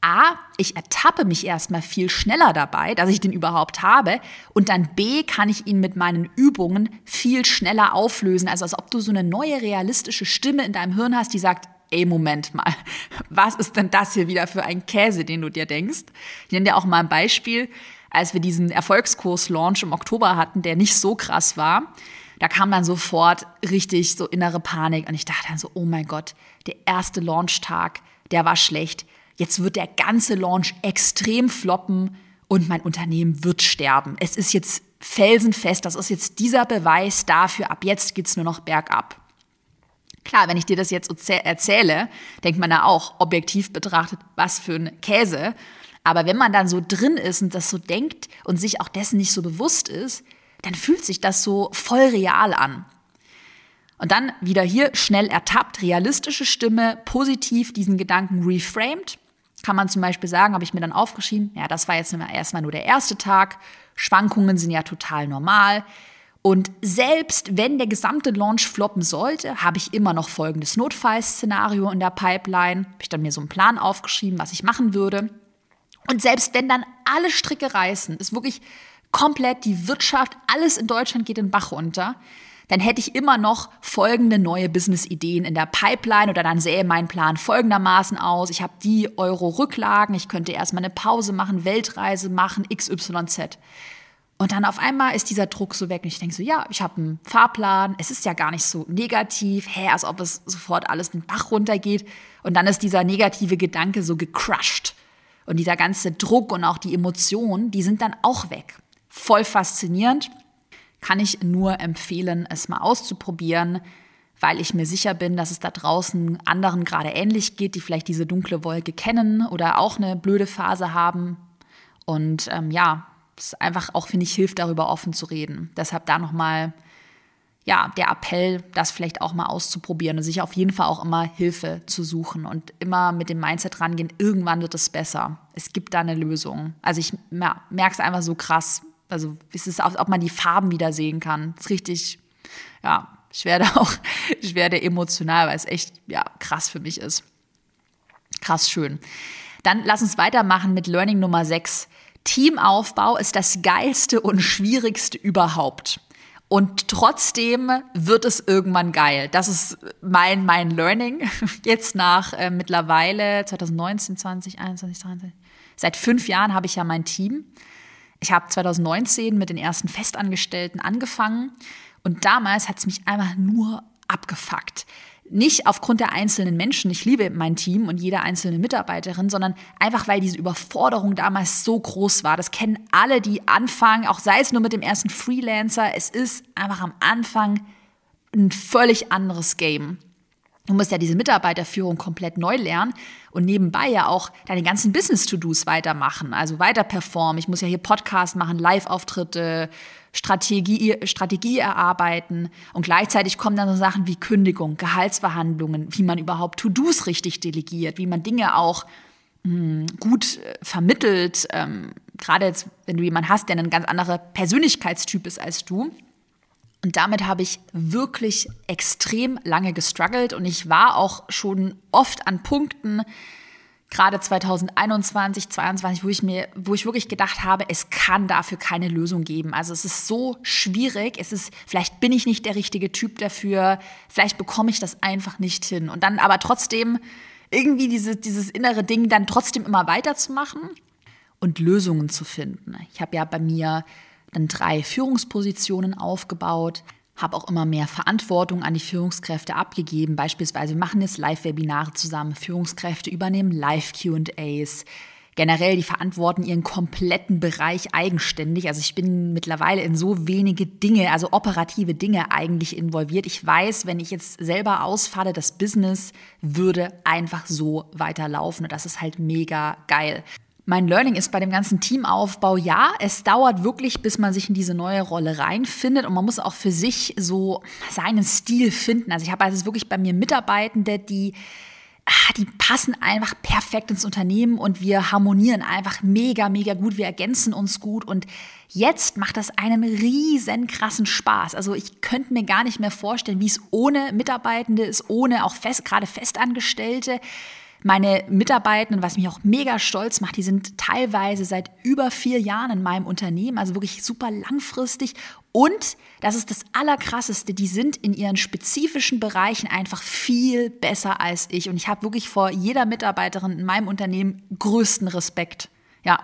S1: A, ich ertappe mich erstmal viel schneller dabei, dass ich den überhaupt habe. Und dann B, kann ich ihn mit meinen Übungen viel schneller auflösen. Also als ob du so eine neue realistische Stimme in deinem Hirn hast, die sagt, ey, Moment mal, was ist denn das hier wieder für ein Käse, den du dir denkst? Ich nenne dir auch mal ein Beispiel. Als wir diesen Erfolgskurs-Launch im Oktober hatten, der nicht so krass war, da kam dann sofort richtig so innere Panik. Und ich dachte dann so, oh mein Gott, der erste Launchtag, der war schlecht jetzt wird der ganze Launch extrem floppen und mein Unternehmen wird sterben. Es ist jetzt felsenfest, das ist jetzt dieser Beweis dafür, ab jetzt geht's nur noch bergab. Klar, wenn ich dir das jetzt erzähle, denkt man da auch objektiv betrachtet, was für ein Käse. Aber wenn man dann so drin ist und das so denkt und sich auch dessen nicht so bewusst ist, dann fühlt sich das so voll real an. Und dann wieder hier schnell ertappt, realistische Stimme, positiv diesen Gedanken reframed. Kann man zum Beispiel sagen, habe ich mir dann aufgeschrieben, ja, das war jetzt erstmal nur der erste Tag. Schwankungen sind ja total normal. Und selbst wenn der gesamte Launch floppen sollte, habe ich immer noch folgendes Notfallszenario in der Pipeline. Habe ich dann mir so einen Plan aufgeschrieben, was ich machen würde. Und selbst wenn dann alle Stricke reißen, ist wirklich komplett die Wirtschaft, alles in Deutschland geht den Bach runter, dann hätte ich immer noch folgende neue Business-Ideen in der Pipeline oder dann sähe mein Plan folgendermaßen aus. Ich habe die Euro-Rücklagen, ich könnte erstmal eine Pause machen, Weltreise machen, XYZ. Und dann auf einmal ist dieser Druck so weg und ich denke so, ja, ich habe einen Fahrplan, es ist ja gar nicht so negativ, hä, als ob es sofort alles den Bach runtergeht. Und dann ist dieser negative Gedanke so gecrushed. Und dieser ganze Druck und auch die Emotionen, die sind dann auch weg. Voll faszinierend kann ich nur empfehlen, es mal auszuprobieren, weil ich mir sicher bin, dass es da draußen anderen gerade ähnlich geht, die vielleicht diese dunkle Wolke kennen oder auch eine blöde Phase haben. Und ähm, ja, es einfach auch, finde ich, hilft, darüber offen zu reden. Deshalb da nochmal, ja, der Appell, das vielleicht auch mal auszuprobieren und sich auf jeden Fall auch immer Hilfe zu suchen und immer mit dem Mindset rangehen, irgendwann wird es besser. Es gibt da eine Lösung. Also ich merke es einfach so krass, also es ob man die Farben wieder sehen kann. Das ist richtig, ja, ich werde auch, ich werde emotional, weil es echt, ja, krass für mich ist. Krass schön. Dann lass uns weitermachen mit Learning Nummer 6. Teamaufbau ist das geilste und schwierigste überhaupt. Und trotzdem wird es irgendwann geil. Das ist mein, mein Learning. Jetzt nach äh, mittlerweile 2019, 20, 21, 23. Seit fünf Jahren habe ich ja mein Team. Ich habe 2019 mit den ersten Festangestellten angefangen und damals hat es mich einfach nur abgefuckt. Nicht aufgrund der einzelnen Menschen, ich liebe mein Team und jede einzelne Mitarbeiterin, sondern einfach, weil diese Überforderung damals so groß war. Das kennen alle, die anfangen, auch sei es nur mit dem ersten Freelancer. Es ist einfach am Anfang ein völlig anderes Game. Du musst ja diese Mitarbeiterführung komplett neu lernen und nebenbei ja auch deine ganzen Business-To-Dos weitermachen, also weiter performen. Ich muss ja hier Podcast machen, Live-Auftritte, Strategie, Strategie erarbeiten. Und gleichzeitig kommen dann so Sachen wie Kündigung, Gehaltsverhandlungen, wie man überhaupt To-Dos richtig delegiert, wie man Dinge auch mh, hm, gut äh, vermittelt, ähm, gerade jetzt, wenn du jemanden hast, der ein ganz anderer Persönlichkeitstyp ist als du und damit habe ich wirklich extrem lange gestruggelt und ich war auch schon oft an Punkten, gerade 2021, 2022, wo ich mir, wo ich wirklich gedacht habe, es kann dafür keine Lösung geben. Also es ist so schwierig. Es ist, vielleicht bin ich nicht der richtige Typ dafür. Vielleicht bekomme ich das einfach nicht hin. Und dann aber trotzdem irgendwie diese, dieses innere Ding dann trotzdem immer weiterzumachen und Lösungen zu finden. Ich habe ja bei mir dann drei Führungspositionen aufgebaut, habe auch immer mehr Verantwortung an die Führungskräfte abgegeben. Beispielsweise wir machen jetzt Live-Webinare zusammen, Führungskräfte übernehmen Live-QAs. Generell, die verantworten ihren kompletten Bereich eigenständig. Also ich bin mittlerweile in so wenige Dinge, also operative Dinge eigentlich involviert. Ich weiß, wenn ich jetzt selber ausfalle, das Business würde einfach so weiterlaufen. Und das ist halt mega geil. Mein Learning ist bei dem ganzen Teamaufbau, ja, es dauert wirklich, bis man sich in diese neue Rolle reinfindet und man muss auch für sich so seinen Stil finden. Also ich habe also wirklich bei mir Mitarbeitende, die ah, die passen einfach perfekt ins Unternehmen und wir harmonieren einfach mega, mega gut. Wir ergänzen uns gut und jetzt macht das einen riesen krassen Spaß. Also ich könnte mir gar nicht mehr vorstellen, wie es ohne Mitarbeitende ist, ohne auch fest, gerade Festangestellte. Meine Mitarbeitenden, was mich auch mega stolz macht, die sind teilweise seit über vier Jahren in meinem Unternehmen, also wirklich super langfristig. Und das ist das Allerkrasseste, die sind in ihren spezifischen Bereichen einfach viel besser als ich. Und ich habe wirklich vor jeder Mitarbeiterin in meinem Unternehmen größten Respekt. Ja.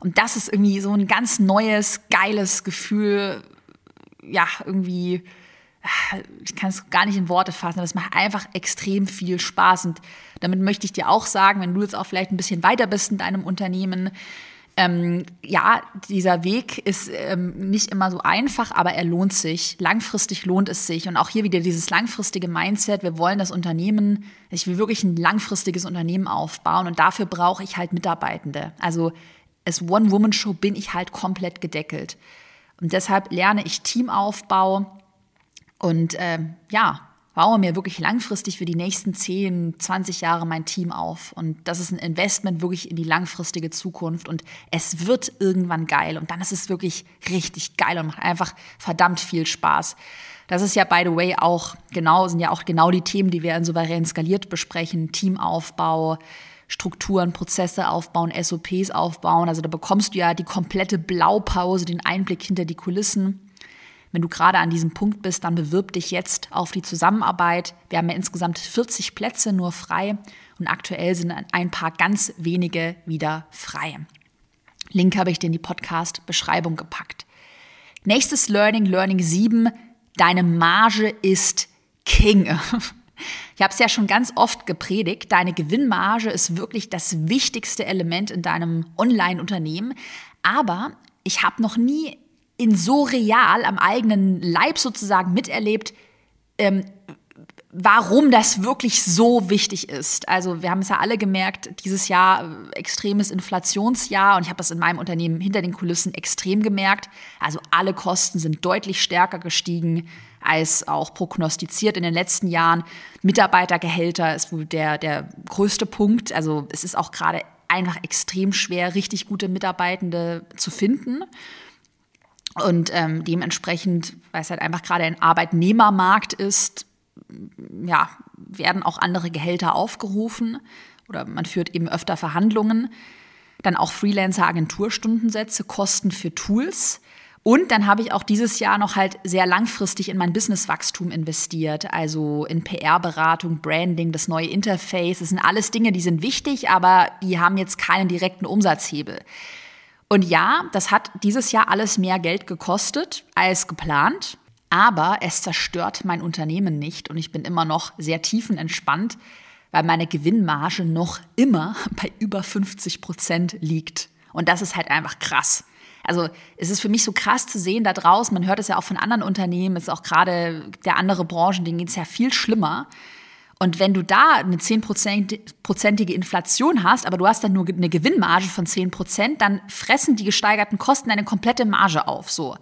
S1: Und das ist irgendwie so ein ganz neues, geiles Gefühl. Ja, irgendwie ich kann es gar nicht in Worte fassen, aber es macht einfach extrem viel Spaß. Und damit möchte ich dir auch sagen, wenn du jetzt auch vielleicht ein bisschen weiter bist in deinem Unternehmen, ähm, ja, dieser Weg ist ähm, nicht immer so einfach, aber er lohnt sich. Langfristig lohnt es sich. Und auch hier wieder dieses langfristige Mindset. Wir wollen das Unternehmen, ich will wirklich ein langfristiges Unternehmen aufbauen und dafür brauche ich halt Mitarbeitende. Also als One-Woman-Show bin ich halt komplett gedeckelt. Und deshalb lerne ich Teamaufbau, und ähm, ja, baue mir wirklich langfristig für die nächsten 10, 20 Jahre mein Team auf. Und das ist ein Investment wirklich in die langfristige Zukunft. Und es wird irgendwann geil. Und dann ist es wirklich richtig geil und macht einfach verdammt viel Spaß. Das ist ja, by the way, auch genau, sind ja auch genau die Themen, die wir in Souverän skaliert besprechen. Teamaufbau, Strukturen, Prozesse aufbauen, SOPs aufbauen. Also da bekommst du ja die komplette Blaupause, den Einblick hinter die Kulissen. Wenn du gerade an diesem Punkt bist, dann bewirb dich jetzt auf die Zusammenarbeit. Wir haben ja insgesamt 40 Plätze nur frei und aktuell sind ein paar ganz wenige wieder frei. Link habe ich dir in die Podcast-Beschreibung gepackt. Nächstes Learning, Learning 7. Deine Marge ist King. Ich habe es ja schon ganz oft gepredigt. Deine Gewinnmarge ist wirklich das wichtigste Element in deinem Online-Unternehmen. Aber ich habe noch nie in so real am eigenen Leib sozusagen miterlebt, ähm, warum das wirklich so wichtig ist. Also wir haben es ja alle gemerkt, dieses Jahr äh, extremes Inflationsjahr und ich habe das in meinem Unternehmen hinter den Kulissen extrem gemerkt. Also alle Kosten sind deutlich stärker gestiegen als auch prognostiziert in den letzten Jahren. Mitarbeitergehälter ist wohl der, der größte Punkt. Also es ist auch gerade einfach extrem schwer, richtig gute Mitarbeitende zu finden. Und ähm, dementsprechend, weil es halt einfach gerade ein Arbeitnehmermarkt ist, ja, werden auch andere Gehälter aufgerufen oder man führt eben öfter Verhandlungen. Dann auch Freelancer-Agenturstundensätze, Kosten für Tools. Und dann habe ich auch dieses Jahr noch halt sehr langfristig in mein Businesswachstum investiert, also in PR-Beratung, Branding, das neue Interface. Das sind alles Dinge, die sind wichtig, aber die haben jetzt keinen direkten Umsatzhebel. Und ja, das hat dieses Jahr alles mehr Geld gekostet als geplant, aber es zerstört mein Unternehmen nicht und ich bin immer noch sehr tiefenentspannt, weil meine Gewinnmarge noch immer bei über 50 Prozent liegt. Und das ist halt einfach krass. Also es ist für mich so krass zu sehen da draußen, man hört es ja auch von anderen Unternehmen, es ist auch gerade der andere Branchen, denen geht es ja viel schlimmer. Und wenn du da eine zehnprozentige Inflation hast, aber du hast dann nur eine Gewinnmarge von zehn Prozent, dann fressen die gesteigerten Kosten deine komplette Marge auf, so.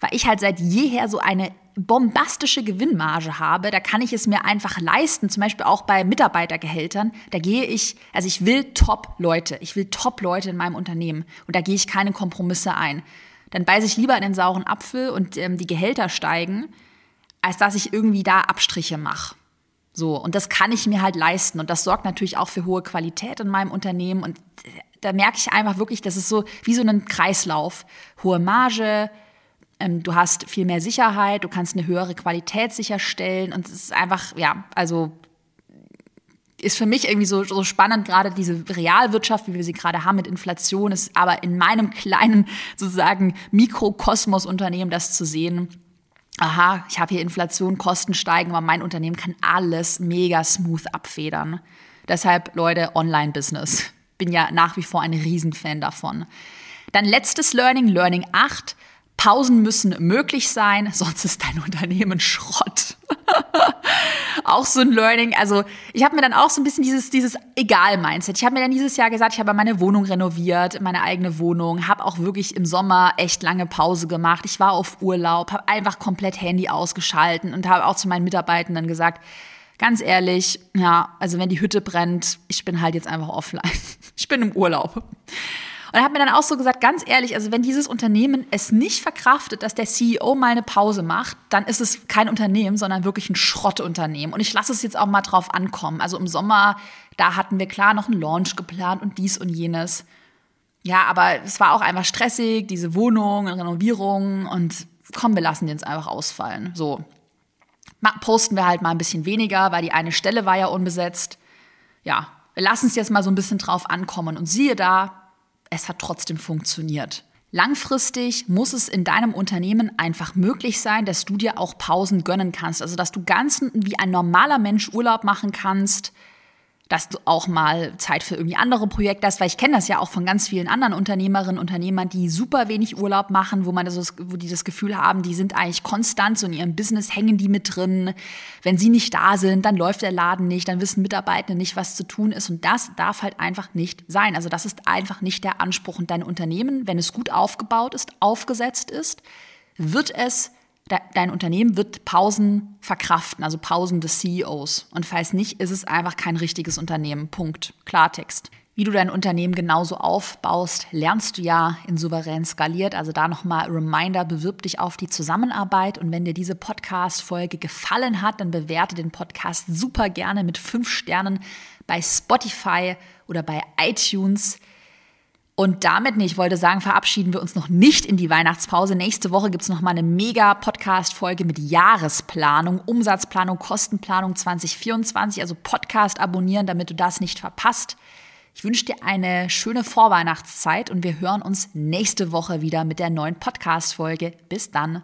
S1: Weil ich halt seit jeher so eine bombastische Gewinnmarge habe, da kann ich es mir einfach leisten, zum Beispiel auch bei Mitarbeitergehältern, da gehe ich, also ich will Top-Leute, ich will Top-Leute in meinem Unternehmen und da gehe ich keine Kompromisse ein. Dann beiße ich lieber in den sauren Apfel und ähm, die Gehälter steigen, als dass ich irgendwie da Abstriche mache. So, und das kann ich mir halt leisten. Und das sorgt natürlich auch für hohe Qualität in meinem Unternehmen. Und da merke ich einfach wirklich, das ist so wie so ein Kreislauf. Hohe Marge, ähm, du hast viel mehr Sicherheit, du kannst eine höhere Qualität sicherstellen. Und es ist einfach, ja, also ist für mich irgendwie so, so spannend, gerade diese Realwirtschaft, wie wir sie gerade haben mit Inflation, ist aber in meinem kleinen sozusagen Mikrokosmos-Unternehmen das zu sehen aha, ich habe hier Inflation, Kosten steigen, aber mein Unternehmen kann alles mega smooth abfedern. Deshalb, Leute, Online-Business. Bin ja nach wie vor ein Riesenfan davon. Dann letztes Learning, Learning 8. Pausen müssen möglich sein, sonst ist dein Unternehmen Schrott. auch so ein Learning. Also ich habe mir dann auch so ein bisschen dieses, dieses Egal-Mindset. Ich habe mir dann dieses Jahr gesagt, ich habe meine Wohnung renoviert, meine eigene Wohnung, habe auch wirklich im Sommer echt lange Pause gemacht. Ich war auf Urlaub, habe einfach komplett Handy ausgeschalten und habe auch zu meinen Mitarbeitenden gesagt, ganz ehrlich, ja, also wenn die Hütte brennt, ich bin halt jetzt einfach offline. Ich bin im Urlaub. Und er hat mir dann auch so gesagt, ganz ehrlich, also wenn dieses Unternehmen es nicht verkraftet, dass der CEO mal eine Pause macht, dann ist es kein Unternehmen, sondern wirklich ein Schrottunternehmen. Und ich lasse es jetzt auch mal drauf ankommen. Also im Sommer, da hatten wir klar noch einen Launch geplant und dies und jenes. Ja, aber es war auch einfach stressig, diese Wohnung und Renovierung und komm, wir lassen den jetzt einfach ausfallen. So. Posten wir halt mal ein bisschen weniger, weil die eine Stelle war ja unbesetzt. Ja, wir lassen es jetzt mal so ein bisschen drauf ankommen und siehe da, es hat trotzdem funktioniert. Langfristig muss es in deinem Unternehmen einfach möglich sein, dass du dir auch Pausen gönnen kannst. Also, dass du ganz wie ein normaler Mensch Urlaub machen kannst, dass du auch mal Zeit für irgendwie andere Projekte hast, weil ich kenne das ja auch von ganz vielen anderen Unternehmerinnen und Unternehmern, die super wenig Urlaub machen, wo man das, wo die das Gefühl haben, die sind eigentlich konstant so in ihrem Business, hängen die mit drin. Wenn sie nicht da sind, dann läuft der Laden nicht, dann wissen Mitarbeitende nicht, was zu tun ist und das darf halt einfach nicht sein. Also das ist einfach nicht der Anspruch und dein Unternehmen, wenn es gut aufgebaut ist, aufgesetzt ist, wird es dein Unternehmen wird Pausen verkraften, also Pausen des CEOs. Und falls nicht, ist es einfach kein richtiges Unternehmen. Punkt. Klartext. Wie du dein Unternehmen genauso aufbaust, lernst du ja in Souverän skaliert. Also da nochmal Reminder, bewirb dich auf die Zusammenarbeit. Und wenn dir diese Podcast-Folge gefallen hat, dann bewerte den Podcast super gerne mit fünf Sternen bei Spotify oder bei iTunes. Und damit, nee, ich wollte sagen, verabschieden wir uns noch nicht in die Weihnachtspause. Nächste Woche gibt's noch mal eine mega Podcast-Folge mit Jahresplanung, Umsatzplanung, Kostenplanung 2024. Also Podcast abonnieren, damit du das nicht verpasst. Ich wünsche dir eine schöne Vorweihnachtszeit und wir hören uns nächste Woche wieder mit der neuen Podcast-Folge. Bis dann.